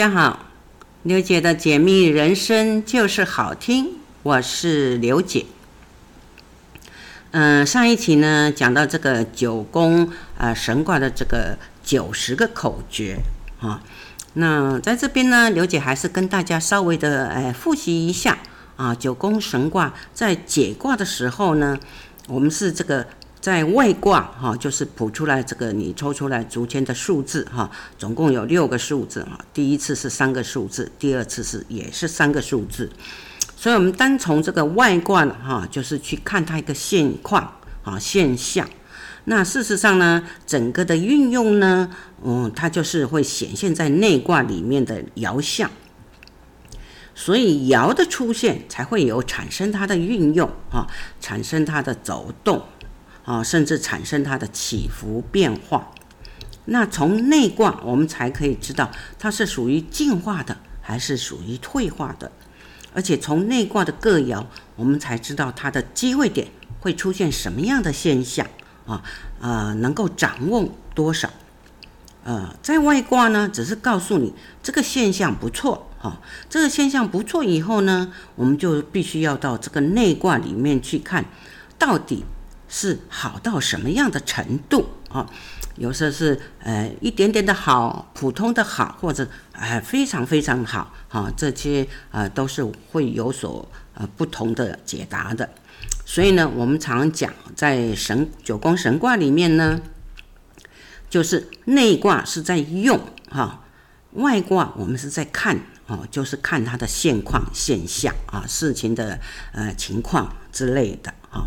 大家好，刘姐的解密人生就是好听，我是刘姐。嗯、上一期呢讲到这个九宫啊、呃、神卦的这个九十个口诀啊，那在这边呢，刘姐还是跟大家稍微的哎复习一下啊，九宫神卦在解卦的时候呢，我们是这个。在外卦哈，就是卜出来这个你抽出来竹签的数字哈，总共有六个数字哈。第一次是三个数字，第二次是也是三个数字。所以，我们单从这个外卦哈，就是去看它一个现况啊现象。那事实上呢，整个的运用呢，嗯，它就是会显现在内卦里面的爻象。所以爻的出现才会有产生它的运用啊，产生它的走动。啊，甚至产生它的起伏变化。那从内卦，我们才可以知道它是属于进化的，还是属于退化的。而且从内卦的各爻，我们才知道它的机会点会出现什么样的现象啊啊，能够掌握多少。呃，在外卦呢，只是告诉你这个现象不错哈，这个现象不错以后呢，我们就必须要到这个内卦里面去看，到底。是好到什么样的程度啊？有时候是呃一点点的好，普通的好，或者呃非常非常好啊，这些啊都是会有所呃不同的解答的。所以呢，我们常讲在神九宫神卦里面呢，就是内卦是在用哈，外卦我们是在看哦，就是看它的现况现象啊，事情的呃情况之类的啊。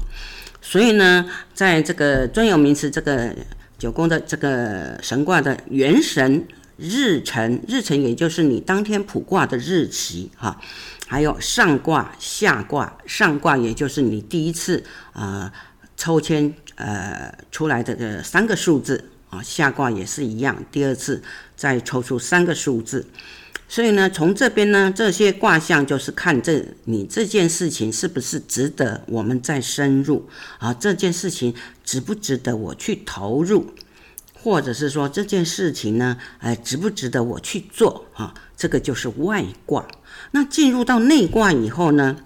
所以呢，在这个专有名词，这个九宫的这个神卦的元神日辰，日辰也就是你当天卜卦的日期哈，还有上卦下卦，上卦也就是你第一次啊、抽签呃出来的这三个数字啊，下卦也是一样，第二次再抽出三个数字。所以呢，从这边呢，这些卦象就是看这你这件事情是不是值得我们再深入啊？这件事情值不值得我去投入，或者是说这件事情呢，哎，值不值得我去做啊？这个就是外卦。那进入到内卦以后呢，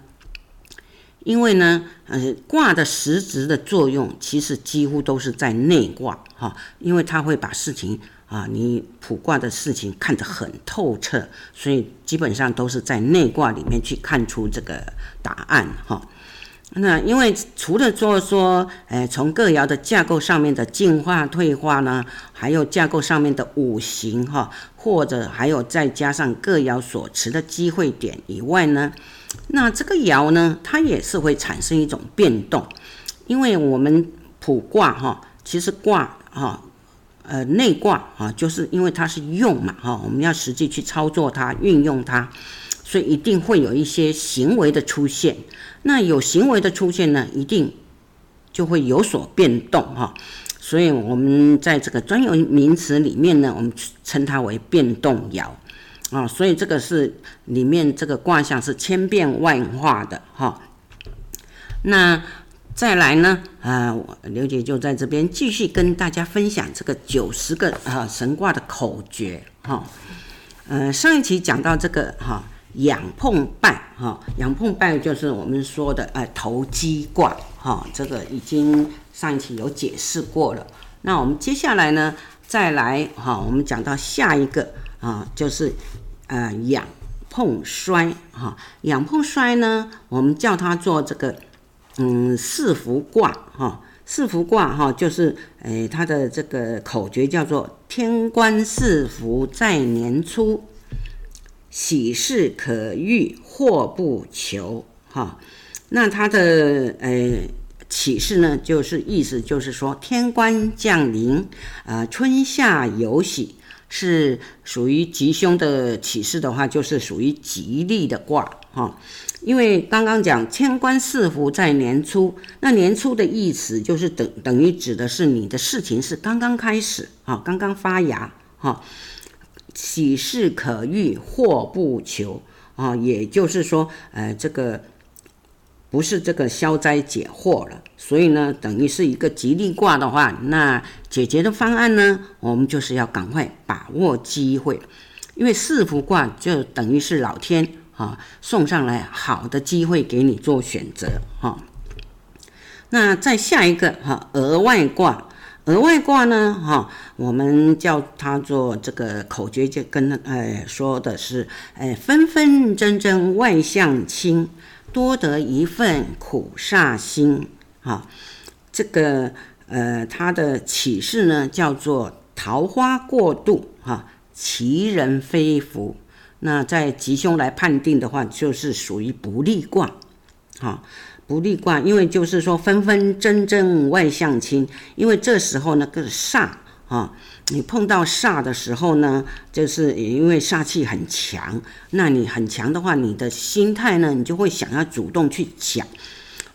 因为呢，呃，卦的实质的作用其实几乎都是在内卦哈，因为它会把事情。啊，你卜卦的事情看得很透彻，所以基本上都是在内卦里面去看出这个答案哈。那因为除了说说，哎，从各爻的架构上面的进化退化呢，还有架构上面的五行哈，或者还有再加上各爻所持的机会点以外呢，那这个爻呢，它也是会产生一种变动，因为我们卜卦哈，其实卦哈。呃，内卦啊，就是因为它是用嘛，哈，我们要实际去操作它、运用它，所以一定会有一些行为的出现。那有行为的出现呢，一定就会有所变动，哈。所以我们在这个专有名词里面呢，我们称它为变动爻啊。所以这个是里面这个卦象是千变万化的，哈。那。再来呢，啊，刘姐就在这边继续跟大家分享这个九十个啊神卦的口诀哈。呃，上一期讲到这个哈仰碰拜哈，仰碰拜就是我们说的呃投机卦哈，这个已经上一期有解释过了。那我们接下来呢，再来哈，我们讲到下一个啊，就是呃仰碰衰哈，仰碰衰呢，我们叫它做这个。嗯，四符卦哈，四符卦哈，就是诶，它的这个口诀叫做“天官赐福在年初，喜事可遇祸不求”哈。那它的诶启示呢，就是意思就是说天官降临啊，春夏有喜，是属于吉凶的启示的话，就是属于吉利的卦哈。因为刚刚讲天官赐福在年初，那年初的意思就是等等于指的是你的事情是刚刚开始啊，刚刚发芽哈，喜事可遇，祸不求啊，也就是说，呃，这个不是这个消灾解惑了，所以呢，等于是一个吉利卦的话，那解决的方案呢，我们就是要赶快把握机会。因为四福卦就等于是老天啊送上来好的机会给你做选择哈。那再下一个哈额外卦。额外卦呢，哈，我们叫它做这个口诀，就跟呃说的是，哎，分分争争外向亲，多得一份苦煞星，哈，这个呃它的启示呢叫做桃花过度，哈，其人非福。那在吉凶来判定的话，就是属于不利卦，哈。不利卦，因为就是说分分争争外向亲，因为这时候那个煞啊，你碰到煞的时候呢，就是因为煞气很强，那你很强的话，你的心态呢，你就会想要主动去抢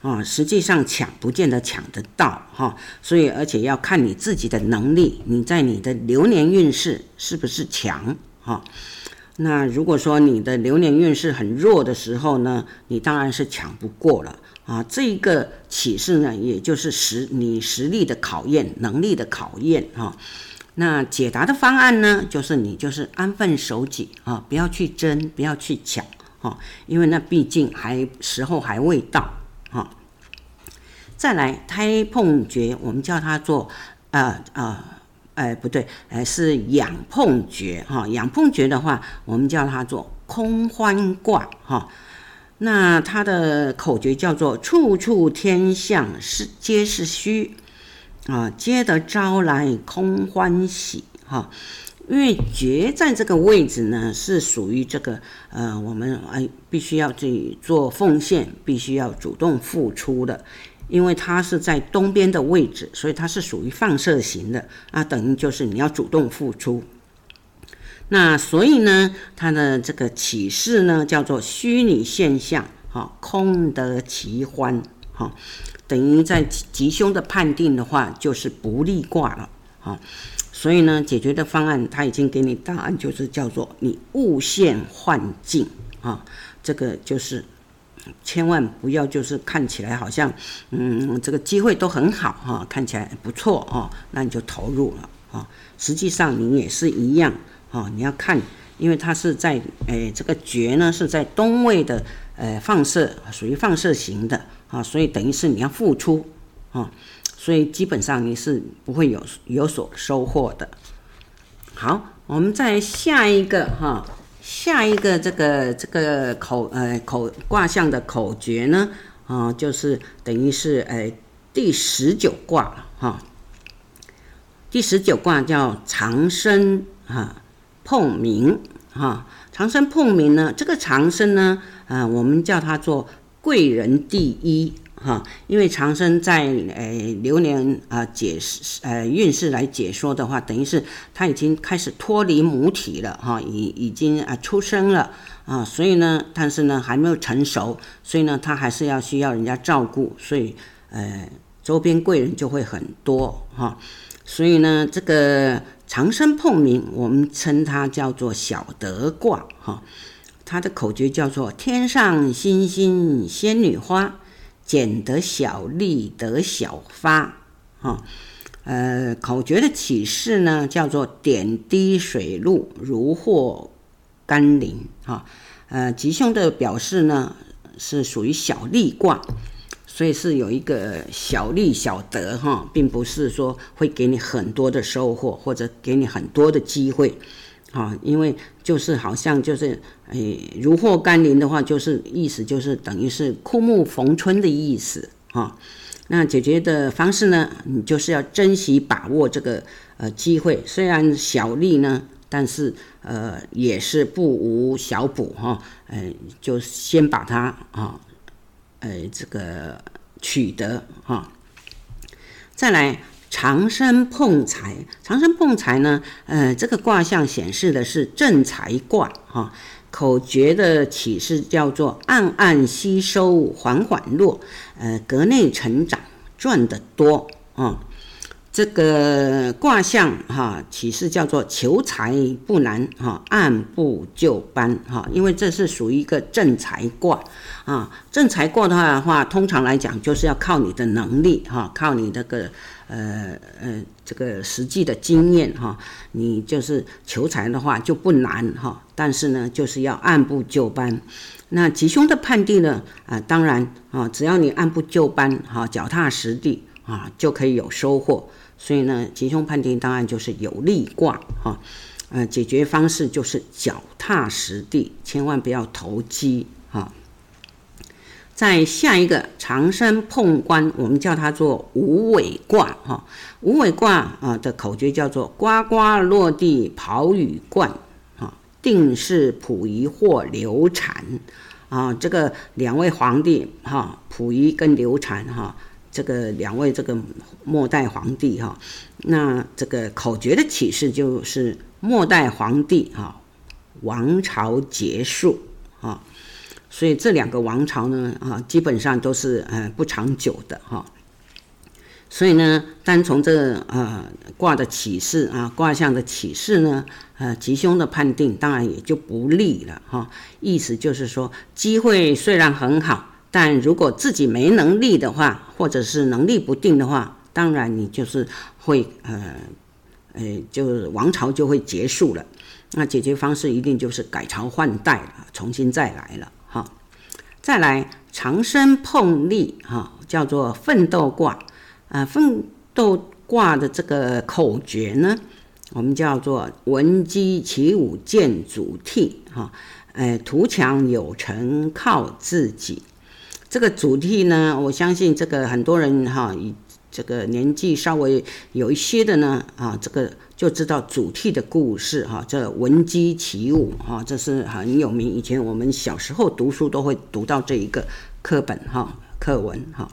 啊，实际上抢不见得抢得到哈，所以而且要看你自己的能力，你在你的流年运势是不是强哈。那如果说你的流年运势很弱的时候呢，你当然是抢不过了。啊，这一个启示呢，也就是实你实力的考验，能力的考验啊。那解答的方案呢，就是你就是安分守己啊，不要去争，不要去抢啊，因为那毕竟还时候还未到啊。再来胎碰诀，我们叫它做啊啊，哎不对，哎是仰碰诀哈。仰碰诀的话，我们叫它做空欢卦哈。那它的口诀叫做“处处天象是皆是虚，啊，皆得招来空欢喜”哈。因为觉在这个位置呢，是属于这个呃，我们哎必须要去做奉献，必须要主动付出的。因为它是在东边的位置，所以它是属于放射型的啊，等于就是你要主动付出。那所以呢，它的这个启示呢，叫做虚拟现象，哈，空得其欢，哈，等于在吉凶的判定的话，就是不利卦了，哈。所以呢，解决的方案他已经给你答案，就是叫做你物现幻境，啊，这个就是千万不要就是看起来好像，嗯，这个机会都很好，哈，看起来不错，哦，那你就投入了，啊，实际上你也是一样。啊，你要看，因为它是在，诶，这个诀呢是在东位的，呃，放射，属于放射型的，啊，所以等于是你要付出，啊，所以基本上你是不会有有所收获的。好，我们再下一个哈，下一个这个这个口，呃，口卦象的口诀呢，啊，就是等于是，诶，第十九卦了哈，第十九卦叫长生哈。碰明哈，长生碰明呢？这个长生呢，啊、我们叫它做贵人第一哈，因为长生在诶流年啊解释呃运势来解说的话，等于是他已经开始脱离母体了哈，已已经啊出生了啊，所以呢，但是呢还没有成熟，所以呢他还是要需要人家照顾，所以呃周边贵人就会很多哈，所以呢这个。长生碰名，我们称它叫做小德卦哈。它的口诀叫做“天上星星仙女花，捡得小利得小发”哈。呃，口诀的启示呢叫做“点滴水路，如获甘霖”哈。呃，吉凶的表示呢是属于小利卦。所以是有一个小利小得哈，并不是说会给你很多的收获或者给你很多的机会，啊，因为就是好像就是诶如获甘霖的话，就是意思就是等于是枯木逢春的意思哈。那解决的方式呢，你就是要珍惜把握这个呃机会，虽然小利呢，但是呃也是不无小补哈，呃就先把它啊。呃，这个取得哈，再来长生碰财，长生碰财呢，呃，这个卦象显示的是正财卦哈，口诀的启示叫做暗暗吸收，缓缓落，呃，格内成长，赚得多啊。这个卦象哈，启示叫做求财不难哈，按部就班哈，因为这是属于一个正财卦啊。正财卦的话的话，通常来讲就是要靠你的能力哈，靠你这个呃呃这个实际的经验哈，你就是求财的话就不难哈，但是呢，就是要按部就班。那吉凶的判定呢啊，当然啊，只要你按部就班哈，脚踏实地啊，就可以有收获。所以呢，吉凶判定当然就是有利卦哈，呃，解决方式就是脚踏实地，千万不要投机哈。在下一个长生碰官，我们叫它做无尾卦哈。无尾卦啊的口诀叫做呱呱落地跑雨冠啊，定是溥仪或流产啊。这个两位皇帝哈，溥仪跟流产哈。这个两位这个末代皇帝哈，那这个口诀的启示就是末代皇帝哈，王朝结束啊，所以这两个王朝呢啊，基本上都是呃不长久的哈，所以呢，单从这个呃卦的启示啊，卦象的启示呢，呃吉凶的判定当然也就不利了哈，意思就是说机会虽然很好。但如果自己没能力的话，或者是能力不定的话，当然你就是会呃，呃，就是王朝就会结束了。那解决方式一定就是改朝换代了，重新再来了哈。再来长生碰利哈，叫做奋斗卦啊。奋斗卦的这个口诀呢，我们叫做闻鸡起舞见祖逖哈，呃，图强有成靠自己。这个主题呢，我相信这个很多人哈，以这个年纪稍微有一些的呢，啊，这个就知道主题的故事哈。这闻鸡起舞哈，这是很有名。以前我们小时候读书都会读到这一个课本哈，课文哈。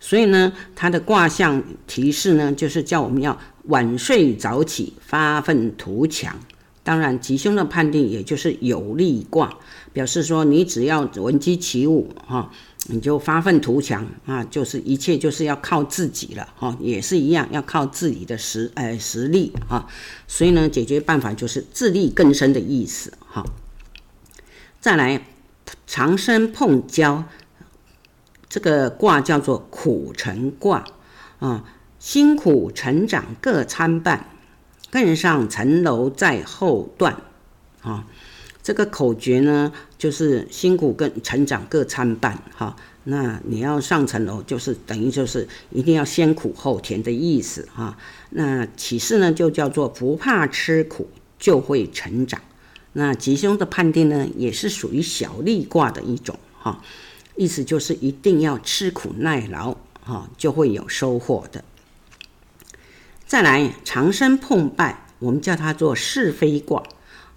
所以呢，它的卦象提示呢，就是叫我们要晚睡早起，发奋图强。当然，吉凶的判定也就是有利卦，表示说你只要闻鸡起舞哈。你就发愤图强啊，就是一切就是要靠自己了哈，也是一样要靠自己的实呃实力哈，所以呢，解决办法就是自力更生的意思哈。再来长生碰交，这个卦叫做苦成卦啊，辛苦成长各参半，更上层楼在后段啊。这个口诀呢，就是辛苦跟成长各参半哈。那你要上层楼，就是等于就是一定要先苦后甜的意思哈。那启示呢，就叫做不怕吃苦就会成长。那吉凶的判定呢，也是属于小利卦的一种哈。意思就是一定要吃苦耐劳哈，就会有收获的。再来长生碰败，我们叫它做是非卦。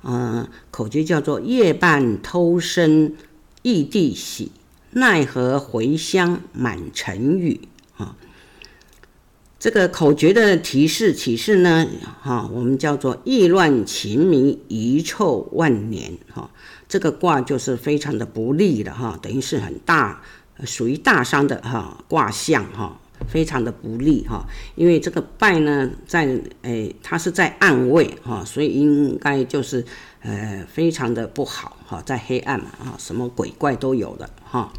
嗯，口诀叫做夜半偷生异地喜，奈何回乡满城雨啊。这个口诀的提示启示呢，哈，我们叫做意乱情迷，遗臭万年哈。这个卦就是非常的不利的哈，等于是很大，属于大伤的哈卦象哈。非常的不利哈，因为这个败呢，在诶，它是在暗位哈，所以应该就是呃，非常的不好哈，在黑暗嘛啊，什么鬼怪都有的哈。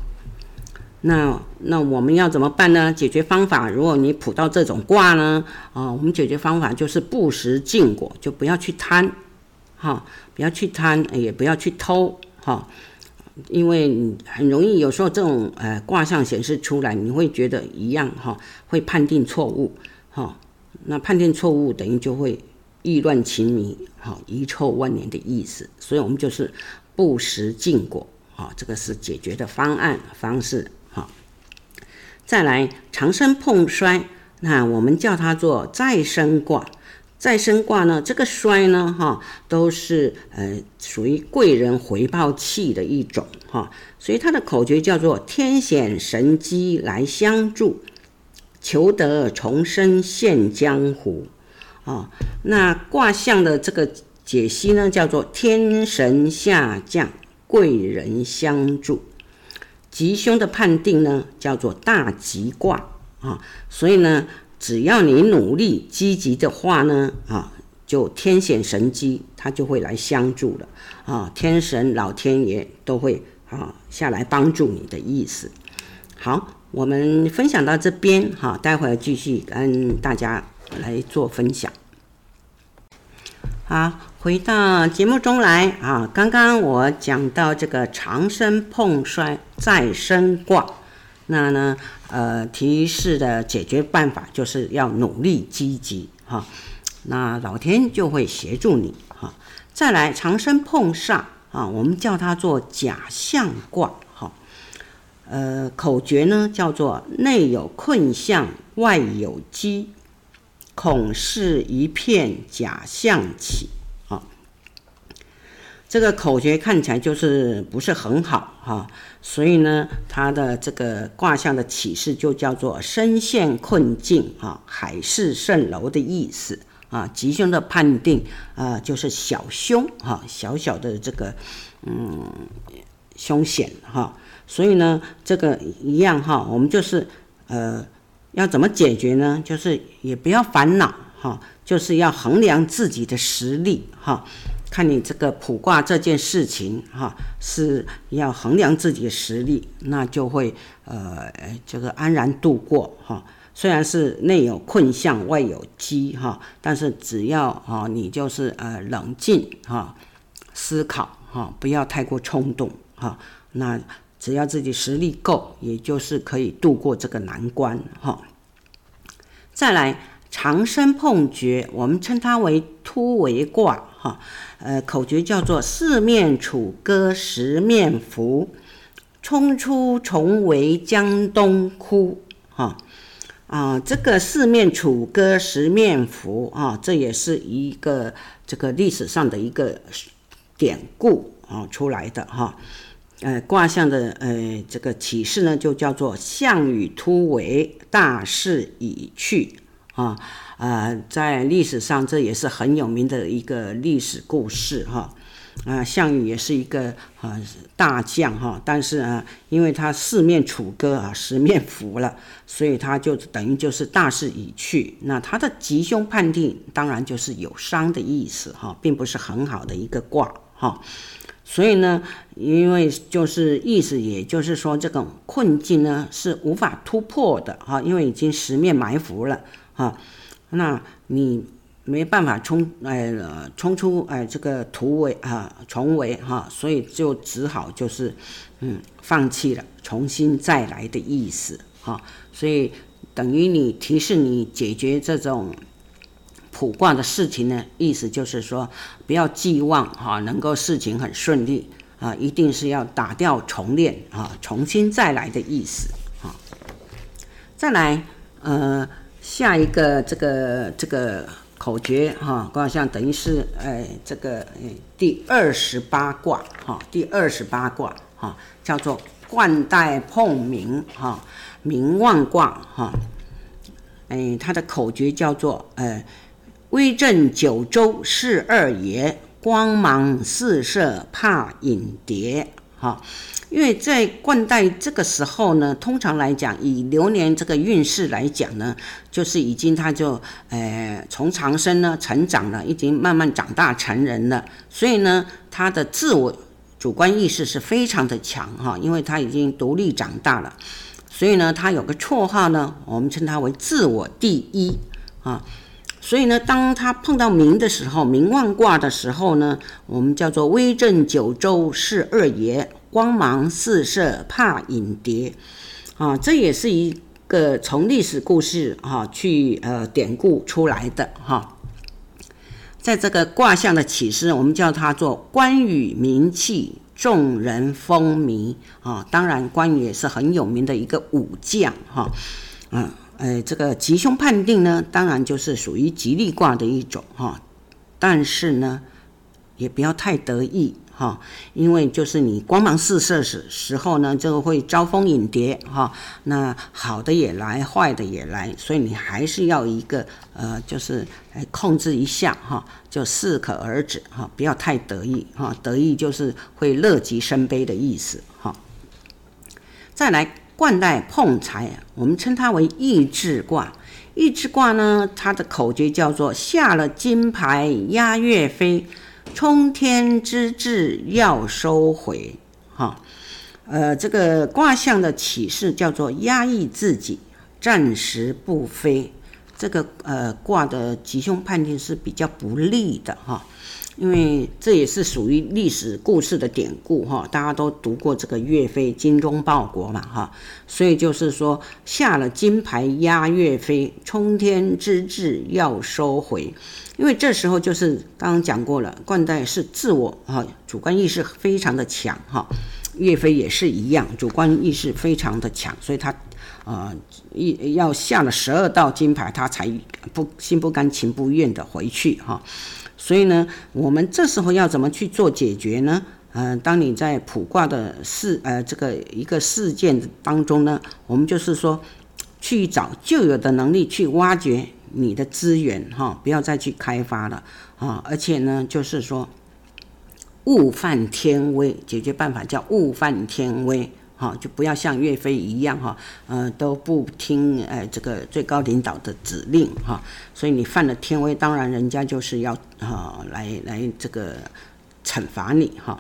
那那我们要怎么办呢？解决方法，如果你卜到这种卦呢，啊，我们解决方法就是不食禁果，就不要去贪，哈，不要去贪，也不要去偷，哈。因为你很容易，有时候这种呃卦象显示出来，你会觉得一样哈，会判定错误哈。那判定错误等于就会意乱情迷哈，遗臭万年的意思。所以我们就是不食禁果哈，这个是解决的方案方式哈。再来长生碰衰，那我们叫它做再生卦。再生卦呢，这个衰呢，哈，都是呃属于贵人回报气的一种哈，所以它的口诀叫做天显神机来相助，求得重生现江湖啊。那卦象的这个解析呢，叫做天神下降，贵人相助。吉凶的判定呢，叫做大吉卦啊。所以呢。只要你努力积极的话呢，啊，就天显神机，他就会来相助了啊，天神老天爷都会啊下来帮助你的意思。好，我们分享到这边哈，待会儿继续跟大家来做分享。好，回到节目中来啊，刚刚我讲到这个长生碰衰再生卦，那呢，呃，提示的解决办法就是要努力积极哈，那老天就会协助你哈。再来长生碰煞啊，我们叫它做假象卦哈。呃，口诀呢叫做内有困象，外有机，恐是一片假象起。这个口诀看起来就是不是很好哈，所以呢，它的这个卦象的启示就叫做身陷困境啊，海市蜃楼的意思啊，吉凶的判定啊，就是小凶哈，小小的这个嗯凶险哈。所以呢，这个一样哈，我们就是呃，要怎么解决呢？就是也不要烦恼哈，就是要衡量自己的实力哈，看你这个卜卦这件事情哈，是要衡量自己的实力，那就会呃这个安然度过哈。虽然是内有困象，外有机哈，但是只要哈你就是呃冷静哈，思考哈，不要太过冲动哈，那。只要自己实力够，也就是可以度过这个难关哈。再来长生碰绝，我们称它为突围卦哈。呃，口诀叫做四面楚歌十面伏，冲出重围江东哭哈。啊，这个四面楚歌十面伏啊，这也是一个这个历史上的一个典故啊出来的哈。呃，卦象的呃这个启示呢，就叫做项羽突围，大势已去啊。呃，在历史上这也是很有名的一个历史故事哈。啊，项羽也是一个啊大将哈，但是啊，因为他四面楚歌啊，十面伏了，所以他就等于就是大势已去。那他的吉凶判定当然就是有伤的意思哈，并不是很好的一个卦哈。所以呢，因为就是意思，也就是说，这种困境呢是无法突破的哈，因为已经十面埋伏了啊，那你没办法冲呃冲出哎这个突围啊重围哈，所以就只好就是嗯放弃了，重新再来的意思哈，所以等于你提示你解决这种。卜卦的事情呢，意思就是说，不要寄望哈，能够事情很顺利啊，一定是要打掉重练啊，重新再来的意思啊。再来，呃，下一个这个这个口诀哈，卦象等于是哎，这个哎第二十八卦哈，第二十八卦哈，叫做冠带碰冥哈，冥旺卦哈，哎，它的口诀叫做呃。威震九州是二爷，光芒四射怕影蝶。哈，因为在冠带这个时候呢，通常来讲，以流年这个运势来讲呢，就是已经他就呃从长生呢成长了，已经慢慢长大成人了，所以呢，他的自我主观意识是非常的强哈，因为他已经独立长大了，所以呢，他有个绰号呢，我们称他为自我第一啊。所以呢，当他碰到冥的时候，冥旺卦的时候呢，我们叫做威震九州是二爷，光芒四射怕影蝶，啊，这也是一个从历史故事、啊、去呃典故出来的哈、在这个卦象的启示，我们叫它做关羽名气，众人风靡。啊。当然，关羽也是很有名的一个武将哈，嗯、呃这个吉凶判定呢，当然就是属于吉利卦的一种哈，但是呢，也不要太得意哈，因为就是你光芒四射时时候呢，就会招蜂引蝶哈，那好的也来，坏的也来，所以你还是要一个呃，就是来控制一下哈，就适可而止哈，不要太得意哈，得意就是会乐极生悲的意思哈。再来。冠带碰财，我们称它为意志卦。预支卦呢，它的口诀叫做下了金牌压月飞，冲天之志要收回。哈，呃，这个卦象的启示叫做压抑自己，暂时不飞。这个呃卦的吉凶判定是比较不利的哈。因为这也是属于历史故事的典故哈，大家都读过这个岳飞精忠报国嘛哈，所以就是说下了金牌压岳飞，冲天之志要收回。因为这时候就是刚刚讲过了，冠带是自我哈，主观意识非常的强哈，岳飞也是一样，主观意识非常的强，所以他啊一要下了十二道金牌，他才不心不甘情不愿的回去哈。所以呢，我们这时候要怎么去做解决呢？嗯、呃，当你在卜卦的事，呃，这个一个事件当中呢，我们就是说，去找旧有的能力去挖掘你的资源，哈，不要再去开发了，啊，而且呢，就是说，物犯天威，解决办法叫物犯天威。哈，就不要像岳飞一样哈，呃，都不听呃这个最高领导的指令哈，所以你犯了天威，当然人家就是要哈来来这个惩罚你哈，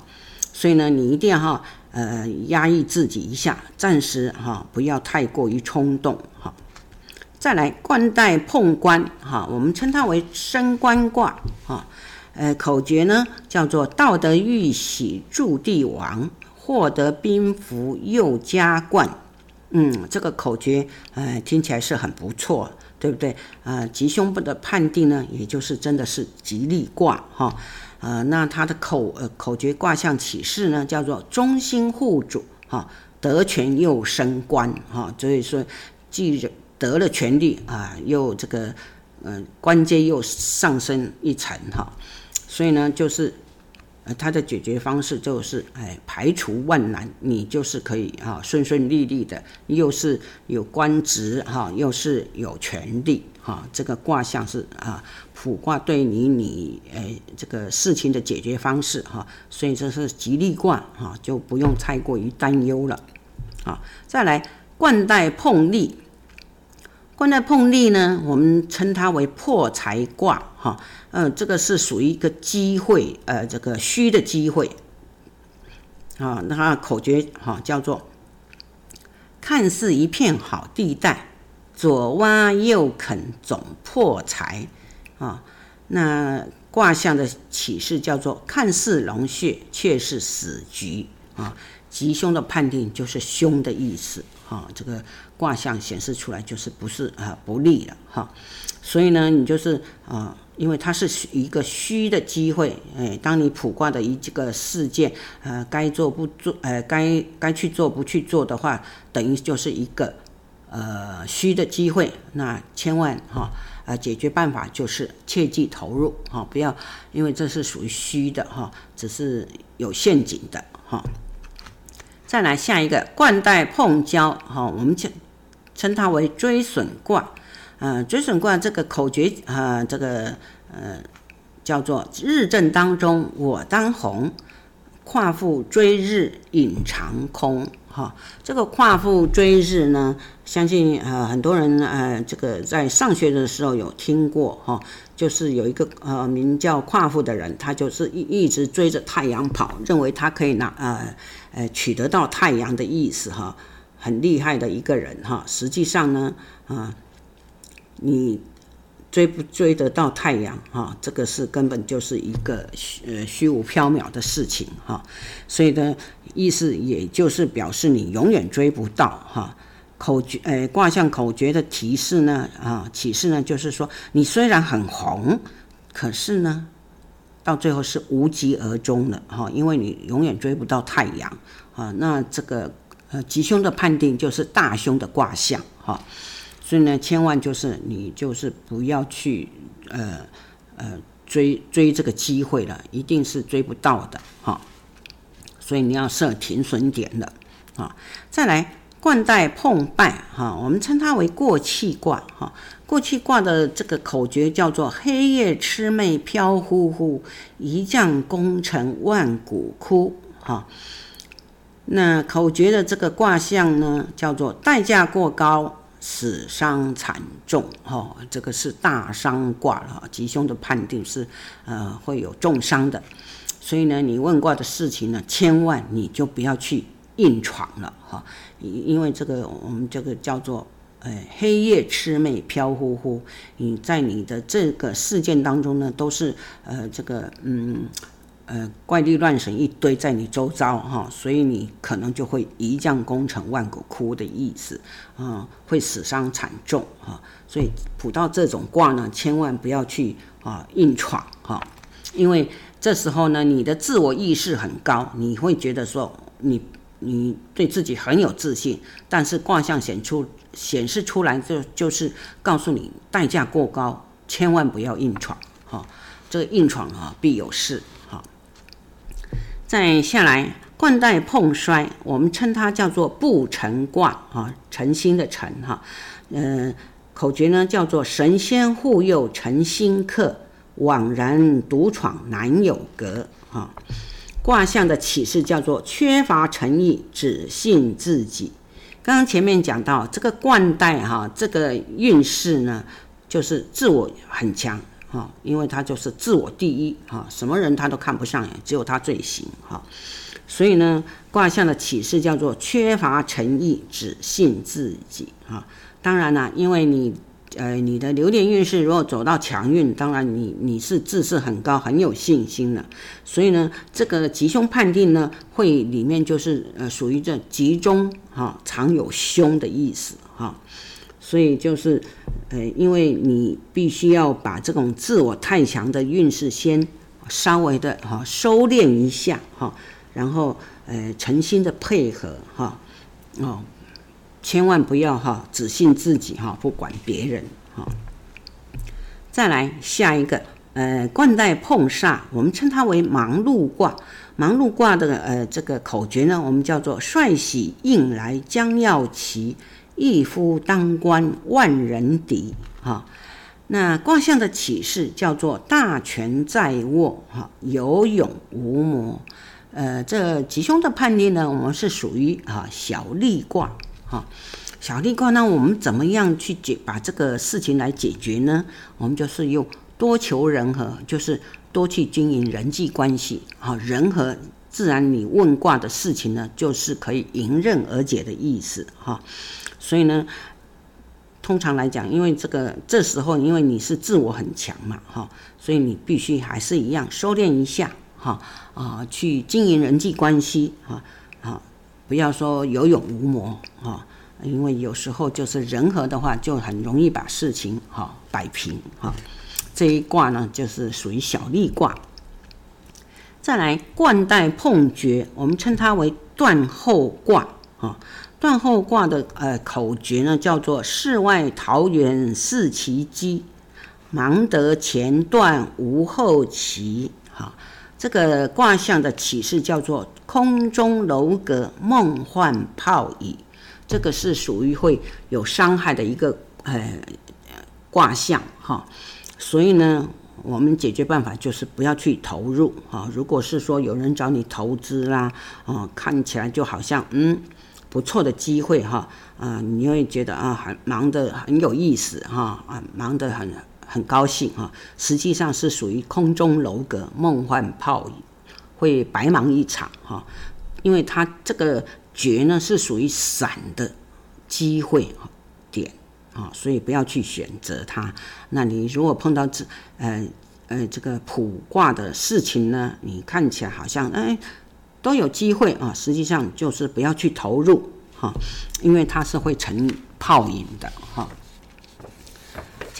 所以呢，你一定要哈呃压抑自己一下，暂时哈不要太过于冲动哈。再来冠带碰官哈，我们称它为升官卦哈，呃口诀呢叫做道德玉玺助帝王。获得兵符又加冠，嗯，这个口诀，呃，听起来是很不错，对不对？呃，吉凶不的判定呢，也就是真的是吉利卦哈，呃，那它的口呃口诀卦象启示呢，叫做忠心护主哈，得权又升官哈，所以说既得了权力啊，又这个嗯、呃、官阶又上升一层哈，所以呢就是。呃，它的解决方式就是，哎，排除万难，你就是可以哈顺顺利利的，又是有官职哈，又是有权利哈。这个卦象是啊，卜卦对你你哎这个事情的解决方式哈，所以这是吉利卦哈，就不用太过于担忧了。好，再来冠带碰利。冠带碰力呢，我们称它为破财卦哈，嗯，这个是属于一个机会，呃，这个虚的机会，啊，那口诀哈叫做看似一片好地带，左挖右垦总破财，啊，那卦象的启示叫做看似龙穴，却是死局，啊，吉凶的判定就是凶的意思。啊，这个卦象显示出来就是不是啊不利了哈，所以呢，你就是啊，因为它是一个虚的机会，哎，当你卜卦的一这个事件，呃，该做不做，呃，该该去做不去做的话，等于就是一个呃虚的机会，那千万哈，呃，解决办法就是切忌投入哈，不要，因为这是属于虚的哈，只是有陷阱的哈。再来下一个冠带碰交，哈，我们称称它为追损卦，呃，追损卦这个口诀、呃，这个呃叫做日正当中我当红，夸父追日隐藏空，哈，这个夸父追日呢，相信呃很多人呃这个在上学的时候有听过哈。就是有一个呃名叫夸父的人，他就是一一直追着太阳跑，认为他可以拿呃呃取得到太阳的意思哈，很厉害的一个人哈。实际上呢，啊、你追不追得到太阳哈，这个是根本就是一个虚呃虚无缥缈的事情哈。所以呢，意思也就是表示你永远追不到哈。口诀，诶，卦象口诀的提示呢，啊，启示呢，就是说，你虽然很红，可是呢，到最后是无疾而终的，哈，因为你永远追不到太阳，啊，那这个，呃，吉凶的判定就是大凶的卦象，哈，所以呢，千万就是你就是不要去，呃，呃，追追这个机会了，一定是追不到的，哈，所以你要设停损点了，啊，再来。冠带碰败，哈，我们称它为过气卦，哈。过去卦的这个口诀叫做“黑夜魑魅飘忽忽，一将功成万骨枯”，哈。那口诀的这个卦象呢，叫做代价过高，死伤惨重，哈，这个是大伤卦了，吉凶的判定是，呃，会有重伤的，所以呢，你问卦的事情呢，千万你就不要去硬闯了，哈，因为这个我们这个叫做，呃，黑夜魑魅飘忽忽，你在你的这个事件当中呢，都是，呃，这个，嗯。呃，怪力乱神一堆在你周遭哈，所以你可能就会一将功成万骨枯的意思啊，会死伤惨重啊。所以卜到这种卦呢，千万不要去啊硬闯哈，因为这时候呢，你的自我意识很高，你会觉得说你你对自己很有自信，但是卦象显出显示出来就就是告诉你代价过高，千万不要硬闯哈，这个硬闯啊必有事。哈再下来，冠带碰摔，我们称它叫做不成卦啊，诚心的诚哈，呃，口诀呢叫做神仙护佑诚心客，枉然独闯难有格啊。卦象的启示叫做缺乏诚意，只信自己。刚刚前面讲到这个冠带哈，这个运势呢，就是自我很强。哈，因为他就是自我第一哈，什么人他都看不上眼，只有他最行哈。所以呢，卦象的启示叫做缺乏诚意，只信自己哈。当然啦，因为你呃你的流年运势如果走到强运，当然你你是自视很高，很有信心的。所以呢，这个吉凶判定呢，会里面就是呃属于这吉中哈常有凶的意思哈。所以就是，呃，因为你必须要把这种自我太强的运势先稍微的哈收敛一下哈，然后呃诚心的配合哈，哦，千万不要哈只信自己哈，不管别人哈。再来下一个，呃，冠带碰煞，我们称它为忙碌卦。忙碌卦的呃这个口诀呢，我们叫做帅喜应来将要齐。一夫当关万人敌，哈，那卦象的启示叫做大权在握，哈，有勇无谋。呃，这吉凶的判定呢，我们是属于啊小利卦，哈，小利卦那，我们怎么样去解把这个事情来解决呢？我们就是用多求人和，就是多去经营人际关系，哈，人和自然你问卦的事情呢，就是可以迎刃而解的意思，哈。所以呢，通常来讲，因为这个这时候，因为你是自我很强嘛，哈，所以你必须还是一样收敛一下，哈啊，去经营人际关系，哈，不要说有勇无谋，哈，因为有时候就是人和的话，就很容易把事情哈摆平，哈。这一卦呢，就是属于小利卦。再来，冠带碰绝，我们称它为断后卦，哈。断后卦的呃口诀呢，叫做世外桃源四其机，忙得前断无后期。哈，这个卦象的启示叫做空中楼阁梦幻泡影，这个是属于会有伤害的一个呃卦象哈。所以呢，我们解决办法就是不要去投入哈。如果是说有人找你投资啦，哦，看起来就好像嗯。不错的机会哈，啊，你会觉得啊，很忙得很有意思哈，啊，忙得很很高兴哈，实际上是属于空中楼阁、梦幻泡影，会白忙一场哈，因为它这个绝呢是属于散的机会点啊，所以不要去选择它。那你如果碰到这呃呃这个卜卦的事情呢，你看起来好像哎。都有机会啊，实际上就是不要去投入哈，因为它是会成泡影的哈。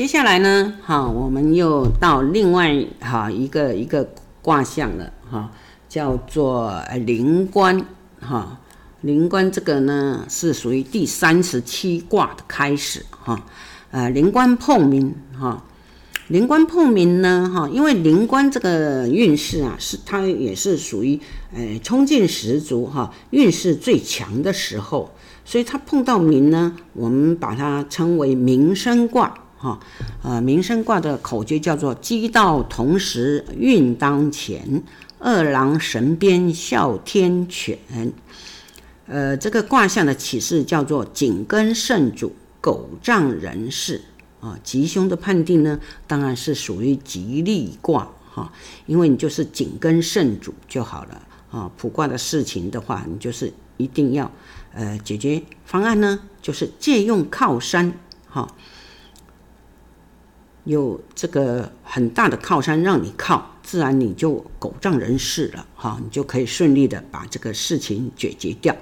接下来呢，哈，我们又到另外哈一个一个卦象了哈，叫做临官哈。临官这个呢是属于第三十七卦的开始哈，呃，临官碰冥哈。临官碰冥呢，哈，因为临官这个运势啊，是它也是属于，呃，冲劲十足哈，运势最强的时候，所以它碰到冥呢，我们把它称为冥生卦哈，呃，民生卦的口诀叫做机道同时运当前，二郎神鞭哮天犬，呃，这个卦象的启示叫做紧跟圣主，狗仗人势啊，吉凶的判定呢，当然是属于吉利卦哈，因为你就是紧跟圣主就好了啊。卜卦的事情的话，你就是一定要呃解决方案呢，就是借用靠山哈，有这个很大的靠山让你靠，自然你就狗仗人势了哈，你就可以顺利的把这个事情解决掉。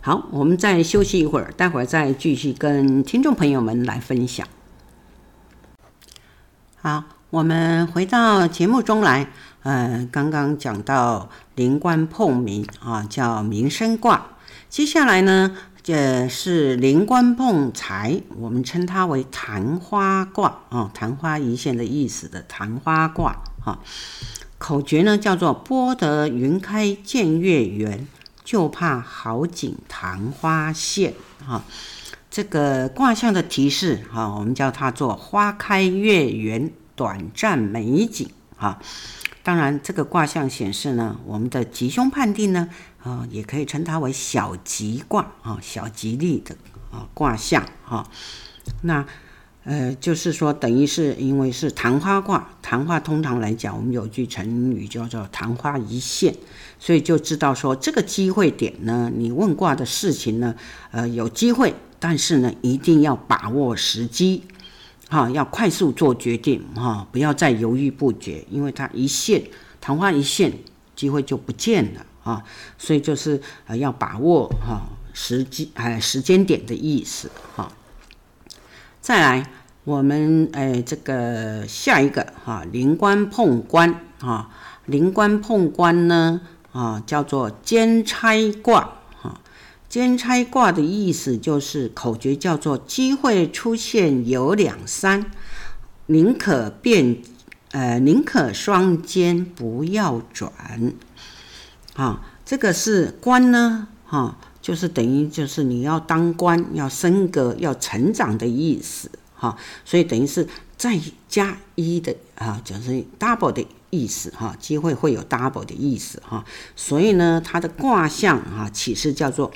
好，我们再休息一会儿，待会儿再继续跟听众朋友们来分享。好，我们回到节目中来。呃，刚刚讲到临官碰民啊，叫民生卦。接下来呢，这是灵官碰财，我们称它为昙花卦啊，昙花一现的意思的昙花卦啊。口诀呢叫做拨得云开见月圆。就怕好景昙花现，哈，这个卦象的提示，哈，我们叫它做花开月圆，短暂美景，哈。当然，这个卦象显示呢，我们的吉凶判定呢，啊，也可以称它为小吉卦，啊，小吉利的啊卦象，哈。那。呃，就是说，等于是因为是昙花卦，昙花通常来讲，我们有句成语叫做“昙花一现”，所以就知道说这个机会点呢，你问卦的事情呢，呃，有机会，但是呢，一定要把握时机，哈、啊，要快速做决定，哈、不要再犹豫不决，因为它一现，昙花一现，机会就不见了啊，所以就是呃要把握哈、时机，哎，时间点的意思，哈、再来，我们诶，这个下一个哈，临官碰官啊，临官碰官呢啊，叫做兼差卦。兼差卦的意思就是口诀叫做机会出现有两三，宁可变呃，宁可双兼，不要转。啊，这个是官呢哈。就是等于就是你要当官，要升格，要成长的意思哈，所以等于是再加一的啊，就是 double 的意思哈，机会会有 double 的意思哈，所以呢，它的卦象哈，启示叫做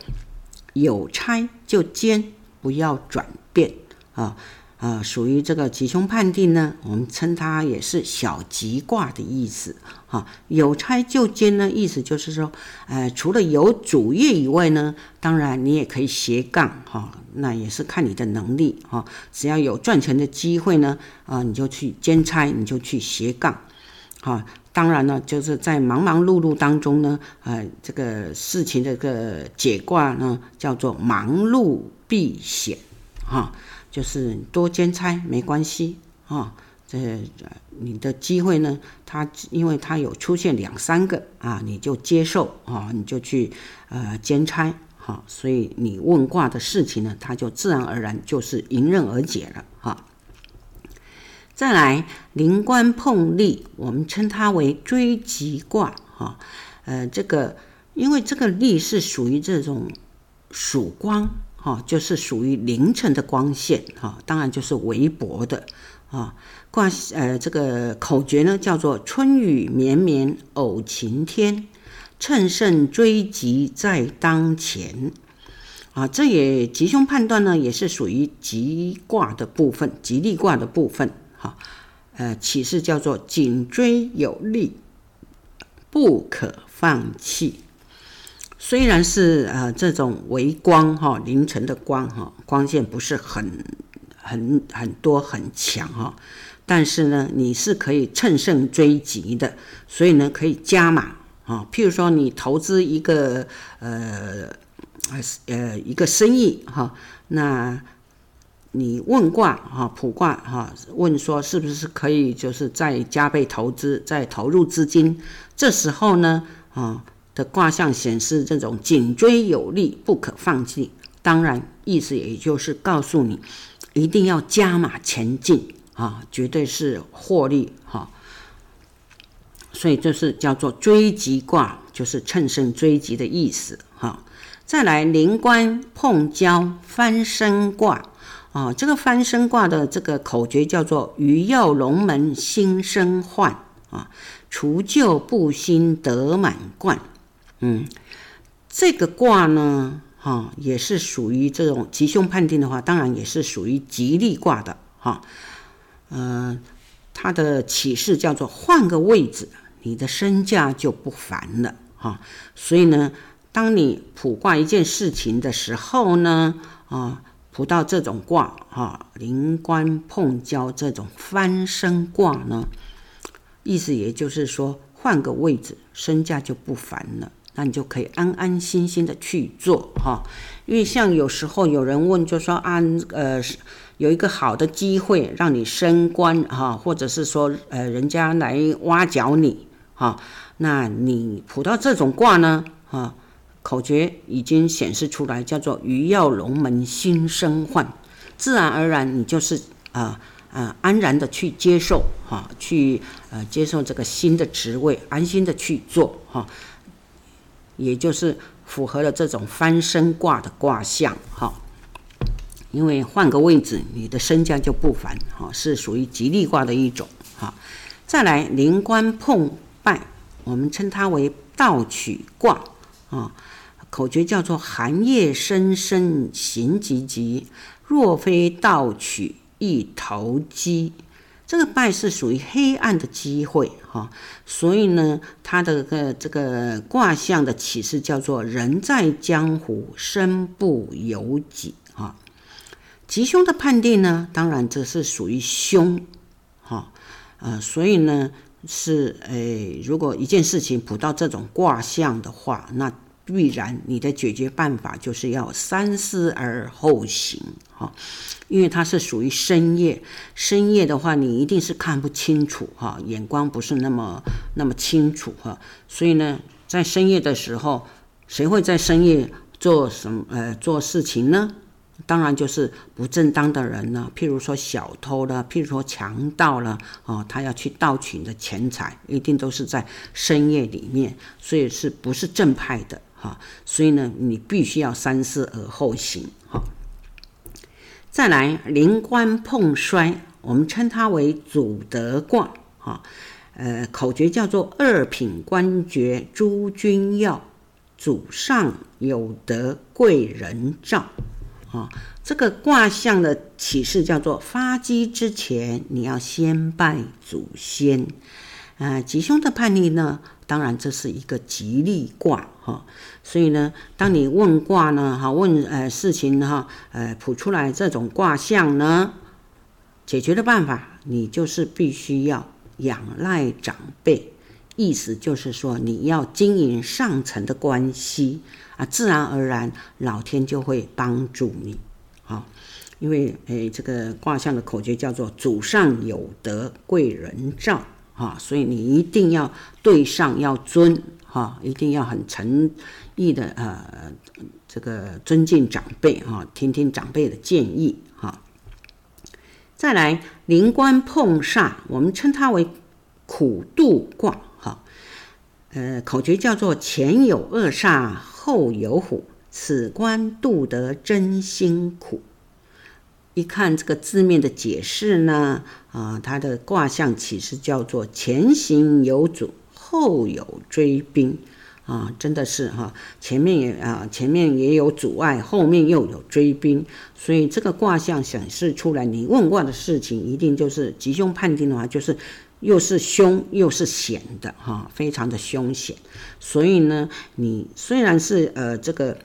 有差就兼，不要转变啊。呃，属于这个吉凶判定呢，我们称它也是小吉卦的意思。哈，有差就兼呢，意思就是说，呃，除了有主业以外呢，当然你也可以斜杠，哈，那也是看你的能力，哈，只要有赚钱的机会呢，啊，你就去兼差，你就去斜杠，哈，当然呢，就是在忙忙碌碌当中呢，呃，这个事情的这个解卦呢，叫做忙碌避险，哈。就是多兼差没关系啊，这你的机会呢，它因为它有出现两三个啊，你就接受啊，你就去呃兼差哈，所以你问卦的事情呢，它就自然而然就是迎刃而解了。再来临官碰利，我们称它为追吉卦哈，呃，这个因为这个利是属于这种曙光。哈，就是属于凌晨的光线，哈，当然就是微薄的，啊，卦呃这个口诀呢叫做春雨绵绵偶晴天，乘胜追吉在当前，啊，这也吉凶判断呢也是属于吉卦的部分，吉利卦的部分，哈，呃启示叫做紧追有力，不可放弃。虽然是呃这种微光哈，凌晨的光哈，光线不是很很很多很强哈，但是呢，你是可以乘胜追击的，所以呢，可以加码啊。譬如说，你投资一个呃呃一个生意哈，那你问卦哈，卜卦哈，问说是不是可以就是再加倍投资，再投入资金，这时候呢啊。的卦象显示这种紧追有力，不可放弃。当然，意思也就是告诉你，一定要加码前进啊，绝对是获利哈。所以这是叫做追击卦，就是乘胜追击的意思哈。再来，临官碰交翻身卦啊，这个翻身卦的这个口诀叫做鱼跃龙门心生患啊，除旧布新得满贯。嗯，这个卦呢，哈、也是属于这种吉凶判定的话，当然也是属于吉利卦的哈。嗯、它的启示叫做换个位置，你的身价就不凡了哈。所以呢，当你卜卦一件事情的时候呢，啊，卜到这种卦哈，临官碰交这种翻身卦呢，意思也就是说换个位置，身价就不凡了。那你就可以安安心心的去做哈，因为像有时候有人问，就说啊，呃，有一个好的机会让你升官哈，或者是说呃，人家来挖角你哈，那你卜到这种卦呢，哈，口诀已经显示出来，叫做鱼跃龙门心生换，自然而然你就是啊啊安然的去接受哈，去呃接受这个新的职位，安心的去做哈。也就是符合了这种翻身卦的卦象哈，因为换个位置，你的身价就不凡哈，是属于吉利卦的一种哈。再来灵官碰败，我们称它为盗取卦啊，口诀叫做寒夜深深行急急，若非盗取一头鸡。这个败是属于黑暗的机会哈，所以呢，它的个这个卦象的启示叫做人在江湖，身不由己哈。吉凶的判定呢，当然这是属于凶哈，呃，所以呢是诶，如果一件事情卜到这种卦象的话，那。必然，你的解决办法就是要三思而后行，哈，因为它是属于深夜，深夜的话，你一定是看不清楚，哈，眼光不是那么那么清楚，哈，所以呢，在深夜的时候，谁会在深夜做什么呃做事情呢？当然就是不正当的人了，譬如说小偷了，譬如说强盗了，哦，他要去盗取你的钱财，一定都是在深夜里面，所以是不是正派的？哈，所以呢，你必须要三思而后行。哈，再来临官碰衰，我们称它为祖德卦。哈，呃，口诀叫做二品官爵诸君要，祖上有德贵人照。啊，这个卦象的启示叫做发迹之前，你要先拜祖先。啊，吉凶的判例呢？当然，这是一个吉利卦哈，所以呢，当你问卦呢，哈，问呃事情哈，呃卜出来这种卦象呢，解决的办法，你就是必须要仰赖长辈，意思就是说你要经营上层的关系啊，自然而然老天就会帮助你，好，因为诶这个卦象的口诀叫做祖上有德，贵人照。哈，所以你一定要对上要尊哈，一定要很诚意的呃，这个尊敬长辈哈，听听长辈的建议哈。再来灵官碰煞，我们称它为苦度卦哈，呃，口诀叫做前有恶煞，后有虎，此官度得真辛苦。一看这个字面的解释呢，啊，它的卦象启示叫做前行有阻，后有追兵，啊，真的是哈，前面也啊，前面也有阻碍，后面又有追兵，所以这个卦象显示出来，你问卦的事情一定就是吉凶判定的话，就是又是凶又是险的哈，非常的凶险，所以呢，你虽然是呃这个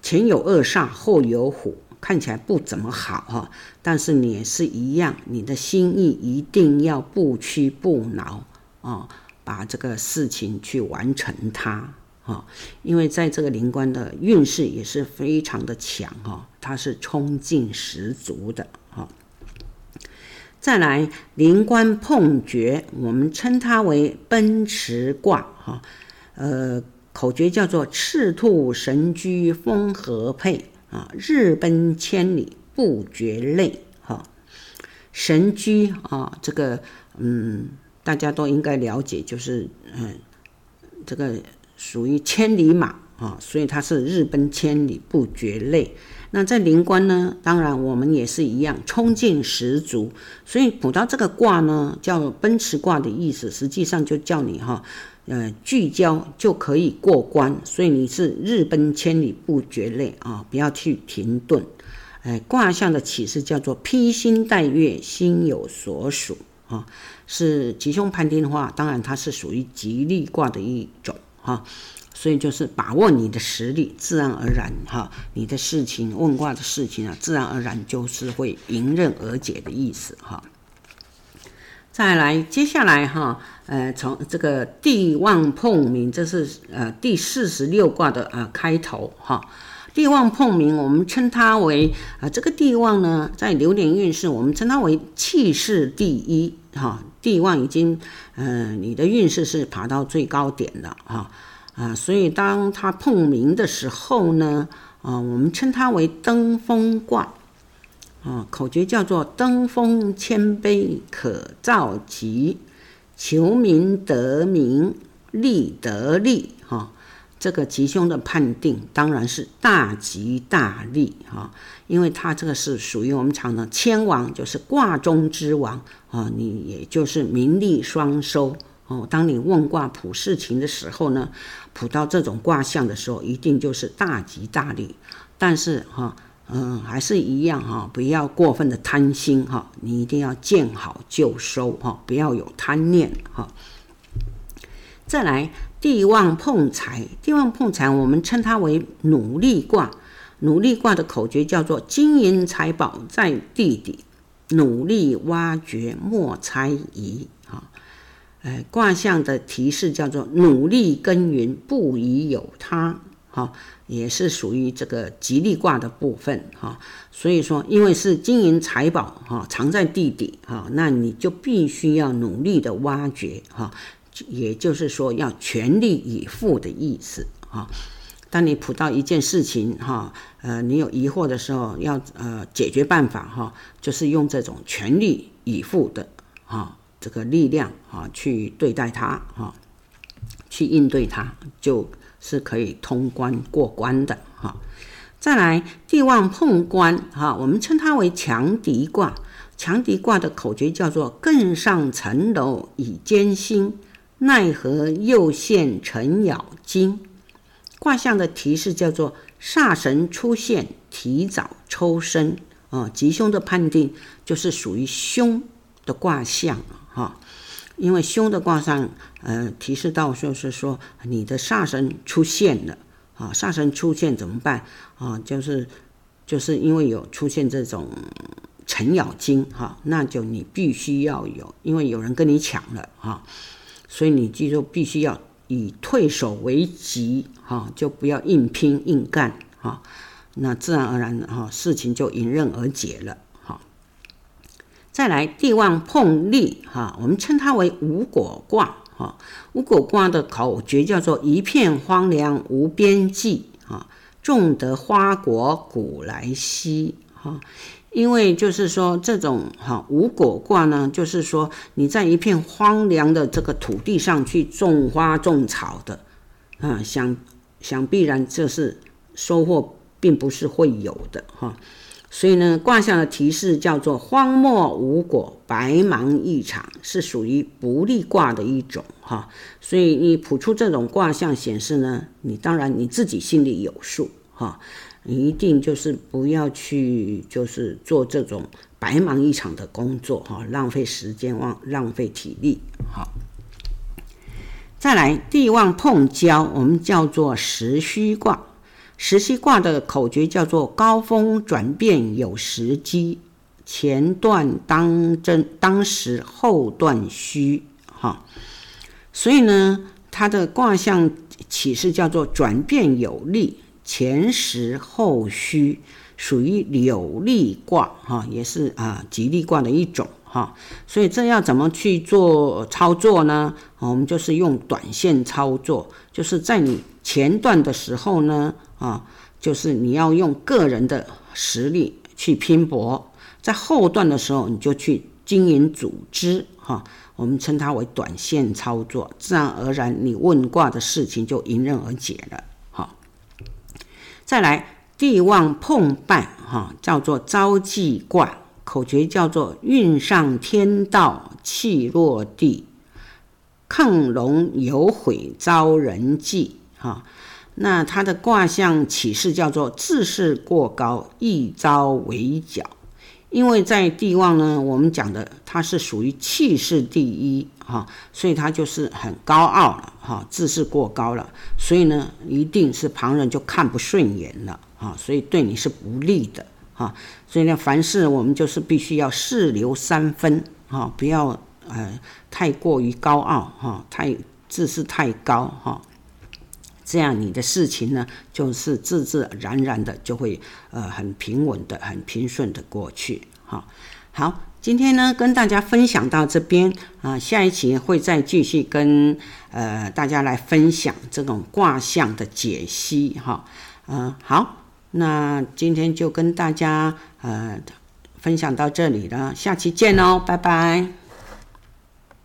前有恶煞，后有虎。看起来不怎么好哈，但是你也是一样，你的心意一定要不屈不挠啊，把这个事情去完成它啊，因为在这个灵官的运势也是非常的强哈，它是冲劲十足的哈。再来临官碰绝，我们称它为奔驰卦哈，呃，口诀叫做赤兔神驹风和配。啊，日奔千里不觉累，哈，神驹啊，这个嗯，大家都应该了解，就是嗯，这个属于千里马啊，所以它是日奔千里不觉累。那在灵官呢，当然我们也是一样，冲劲十足。所以卜到这个卦呢，叫奔驰卦的意思，实际上就叫你哈，呃，聚焦就可以过关。所以你是日奔千里不觉累啊，不要去停顿。哎，卦象的启示叫做披星戴月，心有所属啊，是吉凶判定的话，当然它是属于吉利卦的一种哈。所以就是把握你的实力，自然而然哈，你的事情问卦的事情啊，自然而然就是会迎刃而解的意思哈。再来，接下来哈，呃，从这个地旺碰冥，这是呃第四十六卦的呃开头哈。地旺碰冥，我们称它为啊，这个地旺呢，在流年运势，我们称它为气势第一哈。地旺已经，嗯、呃，你的运势是爬到最高点了哈。啊，所以当它碰冥的时候呢，啊，我们称它为登峰卦，啊，口诀叫做登峰谦卑可造吉，求名得名利得利，哈，这个吉凶的判定当然是大吉大利，哈，因为它这个是属于我们常的谦王，就是卦中之王，啊，你也就是名利双收。哦，当你问卦卜事情的时候呢，卜到这种卦象的时候，一定就是大吉大利。但是哈，嗯，还是一样哈，不要过分的贪心哈，你一定要见好就收哈，不要有贪念哈。再来，地旺碰财，地旺碰财，我们称它为努力卦。努力卦的口诀叫做金银财宝在地底，努力挖掘莫猜疑。哎，卦象的提示叫做努力耕耘，不宜有他，哈，也是属于这个吉利卦的部分，哈。所以说，因为是金银财宝，哈，藏在地底，哈，那你就必须要努力的挖掘，哈，也就是说要全力以赴的意思，哈。当你卜到一件事情，哈，呃，你有疑惑的时候，要呃解决办法，哈，就是用这种全力以赴的，哈。这个力量啊，去对待它啊，去应对它，就是可以通关过关的哈。再来，地旺碰官哈，我们称它为强敌卦。强敌卦的口诀叫做“更上层楼以艰辛，奈何又现程咬金”。卦象的提示叫做煞神出现，提早抽身啊。吉凶的判定就是属于凶的卦象。哈，因为凶的卦象，呃，提示到就是说你的煞神出现了，啊，煞神出现怎么办？啊，就是就是因为有出现这种程咬金，哈，那就你必须要有，因为有人跟你抢了，哈，所以你记住必须要以退守为吉，哈，就不要硬拼硬干，哈，那自然而然，哈，事情就迎刃而解了。再来，地旺碰利，哈，我们称它为无果卦，哈，无果卦的口诀叫做一片荒凉无边际，哈，种得花果古来稀，哈，因为就是说这种哈无果卦呢，就是说你在一片荒凉的这个土地上去种花种草的，啊，想想必然这是收获并不是会有的，哈。所以呢，卦象的提示叫做荒漠无果，白忙一场，是属于不利卦的一种哈。所以你卜出这种卦象显示呢，你当然你自己心里有数哈，你一定就是不要去就是做这种白忙一场的工作哈，浪费时间，浪浪费体力哈。再来，地旺碰交，我们叫做时虚卦。时戌卦的口诀叫做高峰转变有时机，前段当真当时，后段虚哈。所以呢，它的卦象启示叫做转变有利，前实后虚，属于有利卦哈，也是啊吉利卦的一种哈。所以这要怎么去做操作呢？我们就是用短线操作，就是在你前段的时候呢。啊，就是你要用个人的实力去拼搏，在后段的时候，你就去经营组织，哈，我们称它为短线操作，自然而然，你问卦的事情就迎刃而解了，哈。再来地旺碰败哈，叫做招忌卦，口诀叫做运上天道气落地，亢龙有悔遭人忌哈。那它的卦象启示叫做志士过高，易遭围剿。因为在地旺呢，我们讲的它是属于气势第一哈，所以它就是很高傲了哈，志士过高了，所以呢，一定是旁人就看不顺眼了哈，所以对你是不利的哈。所以呢，凡事我们就是必须要事留三分哈，不要呃太过于高傲哈，太志士太高哈。这样你的事情呢，就是自自然然的就会呃很平稳的、很平顺的过去。哈，好，今天呢跟大家分享到这边啊、下一期会再继续跟呃大家来分享这种卦象的解析。哈，嗯，好，那今天就跟大家呃分享到这里了，下期见哦，拜拜。